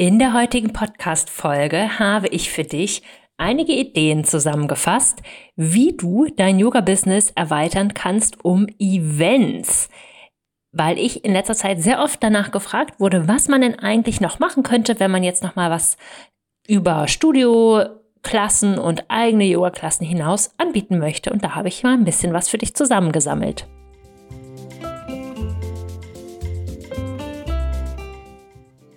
In der heutigen Podcast-Folge habe ich für dich einige Ideen zusammengefasst, wie du dein Yoga-Business erweitern kannst um Events. Weil ich in letzter Zeit sehr oft danach gefragt wurde, was man denn eigentlich noch machen könnte, wenn man jetzt noch mal was über Studioklassen und eigene Yoga-Klassen hinaus anbieten möchte. Und da habe ich mal ein bisschen was für dich zusammengesammelt.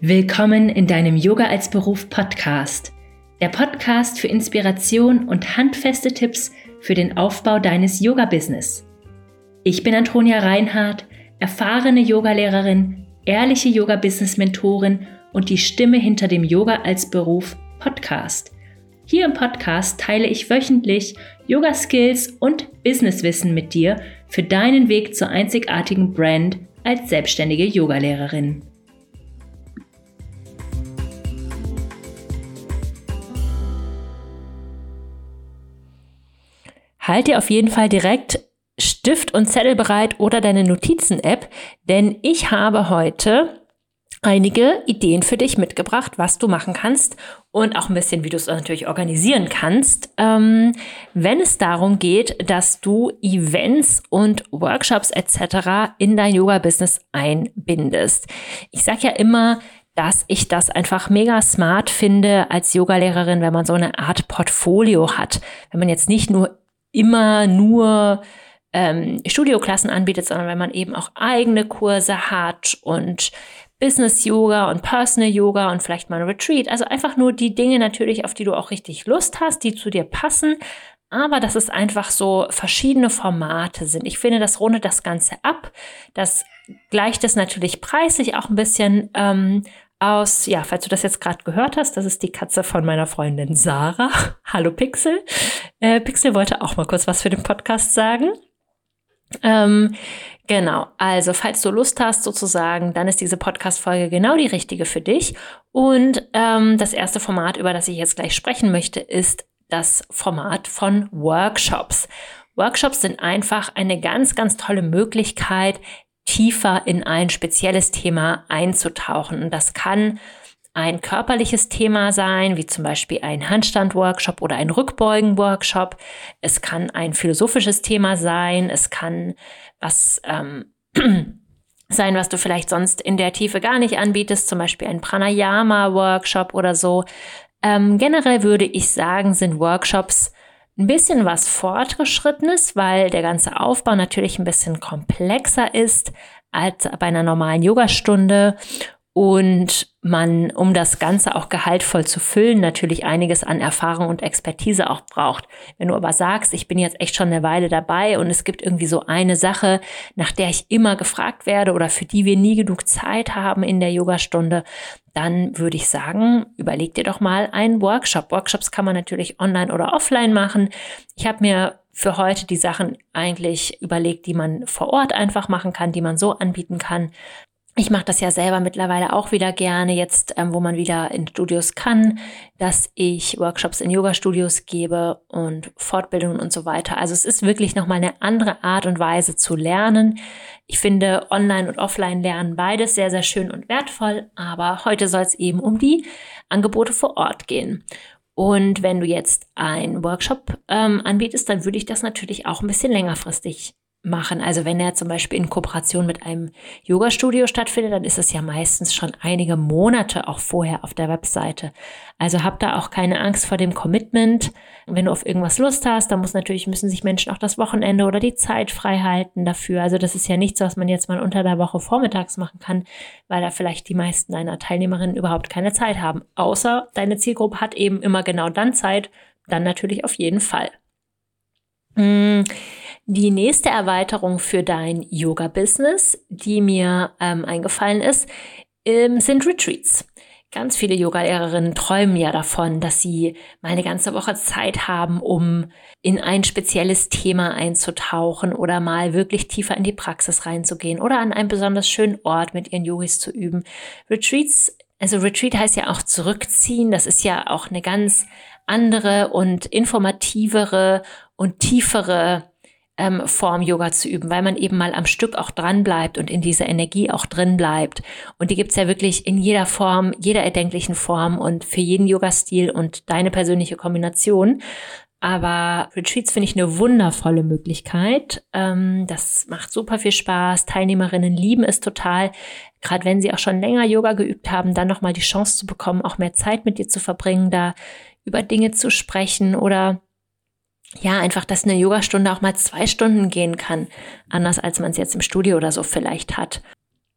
Willkommen in deinem Yoga als Beruf Podcast. Der Podcast für Inspiration und handfeste Tipps für den Aufbau deines Yoga-Business. Ich bin Antonia Reinhardt, erfahrene Yogalehrerin, ehrliche Yoga-Business-Mentorin und die Stimme hinter dem Yoga als Beruf Podcast. Hier im Podcast teile ich wöchentlich Yoga-Skills und Businesswissen mit dir für deinen Weg zur einzigartigen Brand als selbstständige Yogalehrerin. Halt dir auf jeden Fall direkt Stift und Zettel bereit oder deine Notizen-App, denn ich habe heute einige Ideen für dich mitgebracht, was du machen kannst und auch ein bisschen, wie du es natürlich organisieren kannst, ähm, wenn es darum geht, dass du Events und Workshops etc. in dein Yoga-Business einbindest. Ich sage ja immer, dass ich das einfach mega smart finde als Yogalehrerin, wenn man so eine Art Portfolio hat. Wenn man jetzt nicht nur immer nur ähm, Studioklassen anbietet, sondern wenn man eben auch eigene Kurse hat und Business Yoga und Personal Yoga und vielleicht mal ein Retreat. Also einfach nur die Dinge natürlich, auf die du auch richtig Lust hast, die zu dir passen. Aber dass es einfach so verschiedene Formate sind. Ich finde, das rundet das Ganze ab. Das gleicht es natürlich preislich auch ein bisschen ähm, aus, ja, falls du das jetzt gerade gehört hast, das ist die Katze von meiner Freundin Sarah. Hallo Pixel. Äh, Pixel wollte auch mal kurz was für den Podcast sagen. Ähm, genau, also falls du Lust hast sozusagen, dann ist diese Podcast-Folge genau die richtige für dich. Und ähm, das erste Format, über das ich jetzt gleich sprechen möchte, ist das Format von Workshops. Workshops sind einfach eine ganz, ganz tolle Möglichkeit, tiefer in ein spezielles Thema einzutauchen. Und das kann ein körperliches Thema sein, wie zum Beispiel ein Handstand-Workshop oder ein Rückbeugen-Workshop. Es kann ein philosophisches Thema sein. Es kann was ähm, sein, was du vielleicht sonst in der Tiefe gar nicht anbietest, zum Beispiel ein Pranayama-Workshop oder so. Ähm, generell würde ich sagen, sind Workshops ein bisschen was Fortgeschrittenes, weil der ganze Aufbau natürlich ein bisschen komplexer ist als bei einer normalen Yogastunde und man, um das Ganze auch gehaltvoll zu füllen, natürlich einiges an Erfahrung und Expertise auch braucht. Wenn du aber sagst, ich bin jetzt echt schon eine Weile dabei und es gibt irgendwie so eine Sache, nach der ich immer gefragt werde oder für die wir nie genug Zeit haben in der Yogastunde, dann würde ich sagen, überleg dir doch mal einen Workshop. Workshops kann man natürlich online oder offline machen. Ich habe mir für heute die Sachen eigentlich überlegt, die man vor Ort einfach machen kann, die man so anbieten kann. Ich mache das ja selber mittlerweile auch wieder gerne, jetzt ähm, wo man wieder in Studios kann, dass ich Workshops in Yoga-Studios gebe und Fortbildungen und so weiter. Also es ist wirklich nochmal eine andere Art und Weise zu lernen. Ich finde Online- und Offline-Lernen beides sehr, sehr schön und wertvoll, aber heute soll es eben um die Angebote vor Ort gehen. Und wenn du jetzt einen Workshop ähm, anbietest, dann würde ich das natürlich auch ein bisschen längerfristig machen. Also wenn er zum Beispiel in Kooperation mit einem Yoga-Studio stattfindet, dann ist es ja meistens schon einige Monate auch vorher auf der Webseite. Also hab da auch keine Angst vor dem Commitment. Wenn du auf irgendwas Lust hast, dann muss natürlich, müssen sich Menschen auch das Wochenende oder die Zeit frei halten dafür. Also das ist ja nichts, was man jetzt mal unter der Woche vormittags machen kann, weil da vielleicht die meisten deiner Teilnehmerinnen überhaupt keine Zeit haben. Außer deine Zielgruppe hat eben immer genau dann Zeit, dann natürlich auf jeden Fall. Mmh. Die nächste Erweiterung für dein Yoga-Business, die mir ähm, eingefallen ist, ähm, sind Retreats. Ganz viele Yoga-Lehrerinnen träumen ja davon, dass sie mal eine ganze Woche Zeit haben, um in ein spezielles Thema einzutauchen oder mal wirklich tiefer in die Praxis reinzugehen oder an einem besonders schönen Ort mit ihren Yogis zu üben. Retreats, also Retreat heißt ja auch zurückziehen. Das ist ja auch eine ganz andere und informativere und tiefere ähm, Form Yoga zu üben, weil man eben mal am Stück auch dran bleibt und in dieser Energie auch drin bleibt. Und die gibt's ja wirklich in jeder Form, jeder erdenklichen Form und für jeden Yoga-Stil und deine persönliche Kombination. Aber Retreats finde ich eine wundervolle Möglichkeit. Ähm, das macht super viel Spaß. Teilnehmerinnen lieben es total. Gerade wenn sie auch schon länger Yoga geübt haben, dann nochmal die Chance zu bekommen, auch mehr Zeit mit dir zu verbringen, da über Dinge zu sprechen oder ja, einfach, dass eine Yogastunde auch mal zwei Stunden gehen kann. Anders als man es jetzt im Studio oder so vielleicht hat.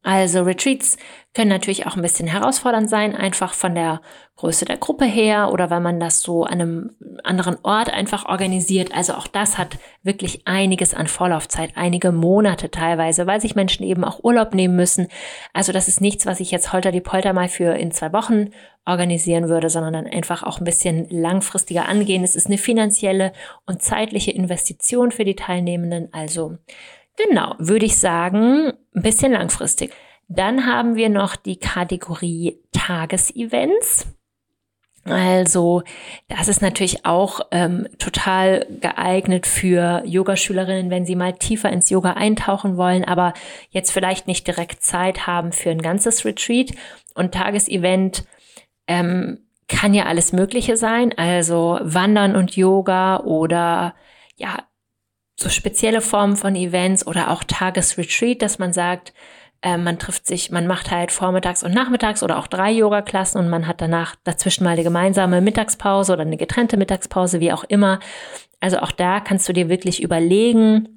Also Retreats können natürlich auch ein bisschen herausfordernd sein, einfach von der Größe der Gruppe her oder weil man das so an einem anderen Ort einfach organisiert. Also auch das hat wirklich einiges an Vorlaufzeit, einige Monate teilweise, weil sich Menschen eben auch Urlaub nehmen müssen. Also das ist nichts, was ich jetzt holter die Polter mal für in zwei Wochen organisieren würde, sondern dann einfach auch ein bisschen langfristiger angehen. Es ist eine finanzielle und zeitliche Investition für die Teilnehmenden. Also Genau, würde ich sagen, ein bisschen langfristig. Dann haben wir noch die Kategorie Tagesevents. Also das ist natürlich auch ähm, total geeignet für Yogaschülerinnen, wenn sie mal tiefer ins Yoga eintauchen wollen, aber jetzt vielleicht nicht direkt Zeit haben für ein ganzes Retreat. Und Tagesevent ähm, kann ja alles Mögliche sein, also Wandern und Yoga oder ja so spezielle Formen von Events oder auch Tagesretreat, dass man sagt, äh, man trifft sich, man macht halt vormittags und nachmittags oder auch drei Yoga-Klassen und man hat danach dazwischen mal eine gemeinsame Mittagspause oder eine getrennte Mittagspause, wie auch immer. Also auch da kannst du dir wirklich überlegen,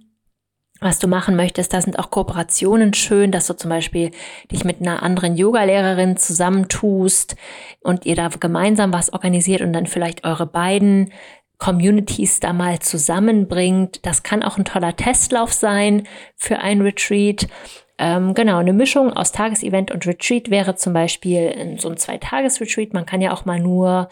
was du machen möchtest. Da sind auch Kooperationen schön, dass du zum Beispiel dich mit einer anderen Yogalehrerin zusammentust und ihr da gemeinsam was organisiert und dann vielleicht eure beiden Communities da mal zusammenbringt. Das kann auch ein toller Testlauf sein für ein Retreat. Ähm, genau, eine Mischung aus Tagesevent und Retreat wäre zum Beispiel so ein Zwei-Tages-Retreat. Man kann ja auch mal nur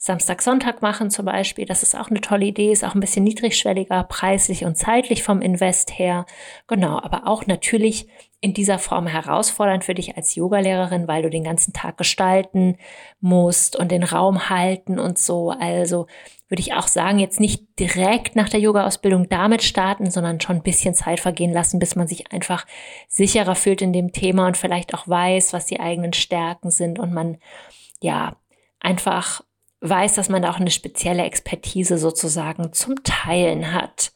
Samstag, Sonntag machen zum Beispiel. Das ist auch eine tolle Idee, ist auch ein bisschen niedrigschwelliger, preislich und zeitlich vom Invest her. Genau, aber auch natürlich in dieser Form herausfordernd für dich als Yogalehrerin, weil du den ganzen Tag gestalten musst und den Raum halten und so. Also würde ich auch sagen, jetzt nicht direkt nach der Yoga-Ausbildung damit starten, sondern schon ein bisschen Zeit vergehen lassen, bis man sich einfach sicherer fühlt in dem Thema und vielleicht auch weiß, was die eigenen Stärken sind und man ja einfach weiß, dass man da auch eine spezielle Expertise sozusagen zum Teilen hat.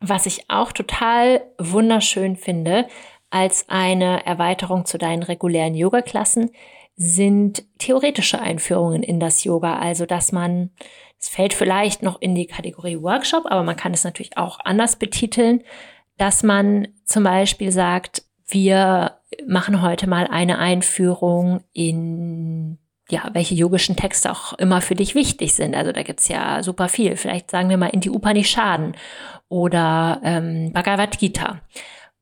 Was ich auch total wunderschön finde, als eine Erweiterung zu deinen regulären Yoga-Klassen, sind theoretische Einführungen in das Yoga. Also, dass man, es fällt vielleicht noch in die Kategorie Workshop, aber man kann es natürlich auch anders betiteln, dass man zum Beispiel sagt, wir machen heute mal eine Einführung in ja, welche yogischen Texte auch immer für dich wichtig sind. Also da gibt's ja super viel. Vielleicht sagen wir mal in die Upanishaden oder ähm, Bhagavad Gita.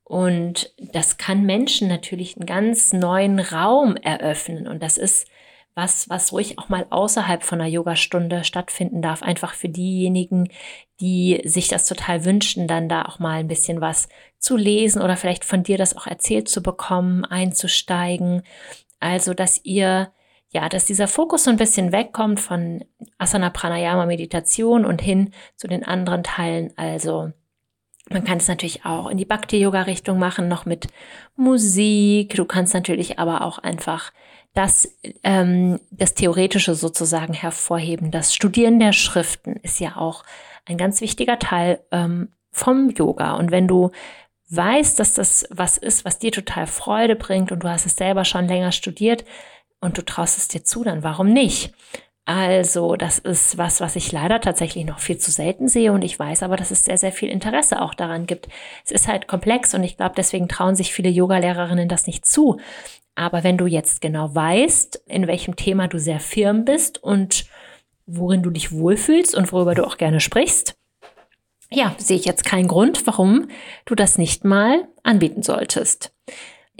Und das kann Menschen natürlich einen ganz neuen Raum eröffnen. Und das ist was, was ruhig auch mal außerhalb von einer Yogastunde stattfinden darf. Einfach für diejenigen, die sich das total wünschen, dann da auch mal ein bisschen was zu lesen oder vielleicht von dir das auch erzählt zu bekommen, einzusteigen. Also, dass ihr ja, dass dieser Fokus so ein bisschen wegkommt von Asana Pranayama Meditation und hin zu den anderen Teilen. Also man kann es natürlich auch in die Bhakti-Yoga-Richtung machen, noch mit Musik. Du kannst natürlich aber auch einfach das, ähm, das Theoretische sozusagen hervorheben. Das Studieren der Schriften ist ja auch ein ganz wichtiger Teil ähm, vom Yoga. Und wenn du weißt, dass das was ist, was dir total Freude bringt und du hast es selber schon länger studiert, und du traust es dir zu, dann warum nicht? Also, das ist was, was ich leider tatsächlich noch viel zu selten sehe und ich weiß aber, dass es sehr, sehr viel Interesse auch daran gibt. Es ist halt komplex und ich glaube, deswegen trauen sich viele Yogalehrerinnen das nicht zu. Aber wenn du jetzt genau weißt, in welchem Thema du sehr firm bist und worin du dich wohlfühlst und worüber du auch gerne sprichst, ja, sehe ich jetzt keinen Grund, warum du das nicht mal anbieten solltest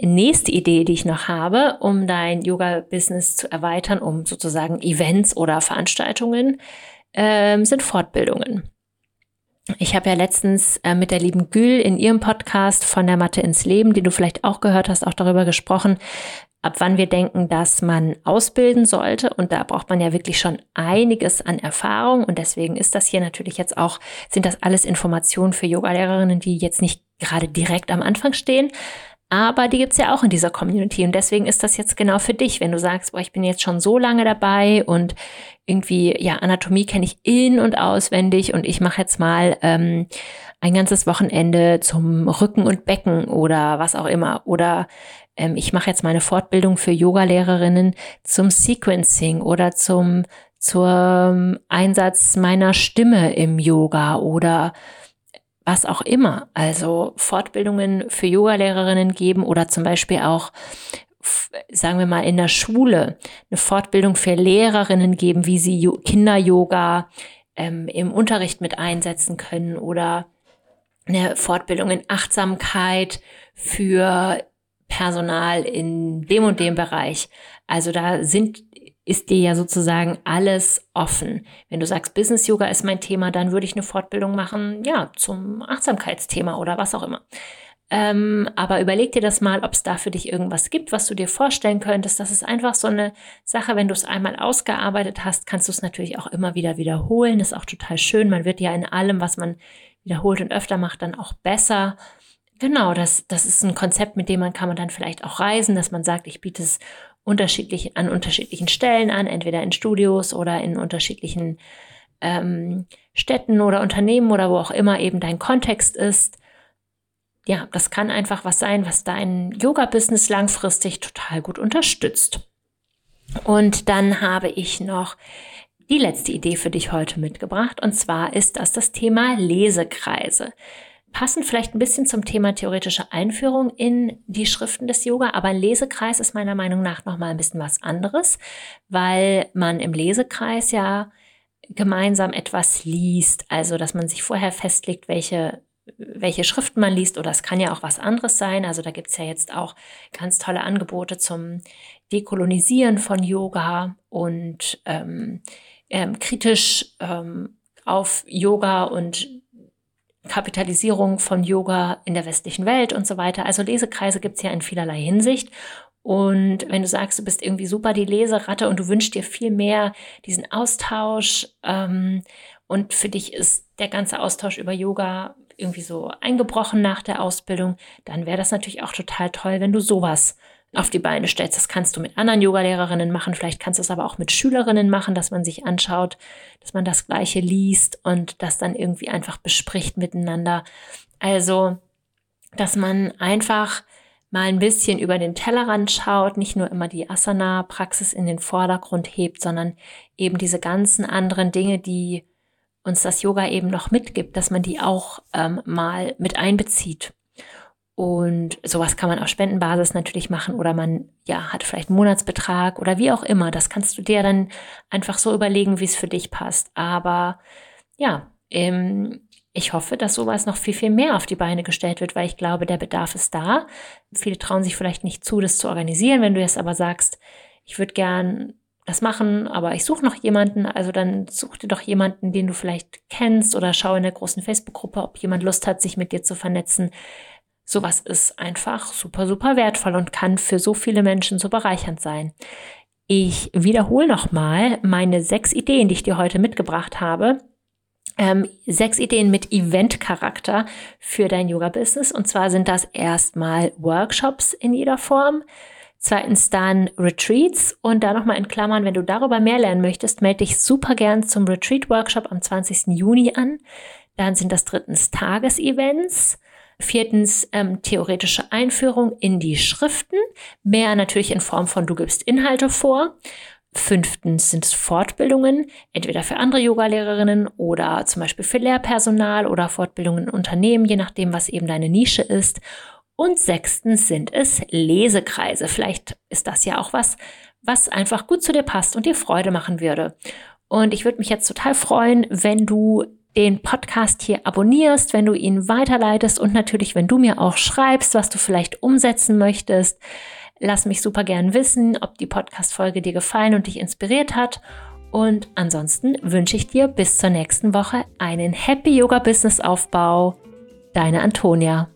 nächste Idee, die ich noch habe, um dein Yoga-Business zu erweitern, um sozusagen Events oder Veranstaltungen, ähm, sind Fortbildungen. Ich habe ja letztens äh, mit der lieben Gül in ihrem Podcast von der Mathe ins Leben, den du vielleicht auch gehört hast, auch darüber gesprochen, ab wann wir denken, dass man ausbilden sollte. Und da braucht man ja wirklich schon einiges an Erfahrung. Und deswegen ist das hier natürlich jetzt auch, sind das alles Informationen für Yogalehrerinnen, die jetzt nicht gerade direkt am Anfang stehen. Aber die gibt's ja auch in dieser Community. Und deswegen ist das jetzt genau für dich, wenn du sagst, boah, ich bin jetzt schon so lange dabei und irgendwie, ja, Anatomie kenne ich in- und auswendig und ich mache jetzt mal ähm, ein ganzes Wochenende zum Rücken und Becken oder was auch immer. Oder ähm, ich mache jetzt meine Fortbildung für Yogalehrerinnen zum Sequencing oder zum zum Einsatz meiner Stimme im Yoga oder was auch immer. Also Fortbildungen für Yogalehrerinnen geben oder zum Beispiel auch sagen wir mal, in der Schule eine Fortbildung für Lehrerinnen geben, wie sie Kinder-Yoga ähm, im Unterricht mit einsetzen können oder eine Fortbildung in Achtsamkeit für Personal in dem und dem Bereich. Also da sind, ist dir ja sozusagen alles offen. Wenn du sagst, Business Yoga ist mein Thema, dann würde ich eine Fortbildung machen, ja, zum Achtsamkeitsthema oder was auch immer. Ähm, aber überleg dir das mal, ob es da für dich irgendwas gibt, was du dir vorstellen könntest. Das ist einfach so eine Sache, wenn du es einmal ausgearbeitet hast, kannst du es natürlich auch immer wieder wiederholen. Ist auch total schön. Man wird ja in allem, was man wiederholt und öfter macht, dann auch besser. Genau, das, das ist ein Konzept, mit dem man kann man dann vielleicht auch reisen, dass man sagt, ich biete es unterschiedlich, an unterschiedlichen Stellen an, entweder in Studios oder in unterschiedlichen ähm, Städten oder Unternehmen oder wo auch immer eben dein Kontext ist. Ja, das kann einfach was sein, was dein Yoga-Business langfristig total gut unterstützt. Und dann habe ich noch die letzte Idee für dich heute mitgebracht. Und zwar ist das das Thema Lesekreise. Passend vielleicht ein bisschen zum Thema theoretische Einführung in die Schriften des Yoga, aber ein Lesekreis ist meiner Meinung nach nochmal ein bisschen was anderes, weil man im Lesekreis ja gemeinsam etwas liest, also dass man sich vorher festlegt, welche welche Schriften man liest oder es kann ja auch was anderes sein. Also da gibt es ja jetzt auch ganz tolle Angebote zum Dekolonisieren von Yoga und ähm, ähm, kritisch ähm, auf Yoga und Kapitalisierung von Yoga in der westlichen Welt und so weiter. Also Lesekreise gibt es ja in vielerlei Hinsicht. Und wenn du sagst, du bist irgendwie super die Leseratte und du wünschst dir viel mehr diesen Austausch ähm, und für dich ist der ganze Austausch über Yoga irgendwie so eingebrochen nach der Ausbildung, dann wäre das natürlich auch total toll, wenn du sowas auf die Beine stellst. Das kannst du mit anderen Yogalehrerinnen machen. Vielleicht kannst du es aber auch mit Schülerinnen machen, dass man sich anschaut, dass man das Gleiche liest und das dann irgendwie einfach bespricht miteinander. Also, dass man einfach mal ein bisschen über den Tellerrand schaut, nicht nur immer die Asana-Praxis in den Vordergrund hebt, sondern eben diese ganzen anderen Dinge, die uns das Yoga eben noch mitgibt, dass man die auch ähm, mal mit einbezieht. Und sowas kann man auf Spendenbasis natürlich machen oder man ja hat vielleicht einen Monatsbetrag oder wie auch immer. Das kannst du dir dann einfach so überlegen, wie es für dich passt. Aber ja, ähm, ich hoffe, dass sowas noch viel, viel mehr auf die Beine gestellt wird, weil ich glaube, der Bedarf ist da. Viele trauen sich vielleicht nicht zu, das zu organisieren. Wenn du jetzt aber sagst, ich würde gern das machen, aber ich suche noch jemanden, also dann such dir doch jemanden, den du vielleicht kennst oder schau in der großen Facebook-Gruppe, ob jemand Lust hat, sich mit dir zu vernetzen sowas ist einfach super, super wertvoll und kann für so viele Menschen so bereichernd sein. Ich wiederhole nochmal meine sechs Ideen, die ich dir heute mitgebracht habe. Ähm, sechs Ideen mit Event-Charakter für dein Yoga-Business. Und zwar sind das erstmal Workshops in jeder Form. Zweitens dann Retreats und da nochmal in Klammern, wenn du darüber mehr lernen möchtest, melde dich super gern zum Retreat-Workshop am 20. Juni an. Dann sind das drittens Tagesevents. Viertens ähm, theoretische Einführung in die Schriften, mehr natürlich in Form von du gibst Inhalte vor. Fünftens sind es Fortbildungen, entweder für andere Yogalehrerinnen oder zum Beispiel für Lehrpersonal oder Fortbildungen in Unternehmen, je nachdem, was eben deine Nische ist. Und sechstens sind es Lesekreise. Vielleicht ist das ja auch was, was einfach gut zu dir passt und dir Freude machen würde. Und ich würde mich jetzt total freuen, wenn du den Podcast hier abonnierst, wenn du ihn weiterleitest und natürlich, wenn du mir auch schreibst, was du vielleicht umsetzen möchtest. Lass mich super gern wissen, ob die Podcast-Folge dir gefallen und dich inspiriert hat. Und ansonsten wünsche ich dir bis zur nächsten Woche einen Happy Yoga Business Aufbau. Deine Antonia.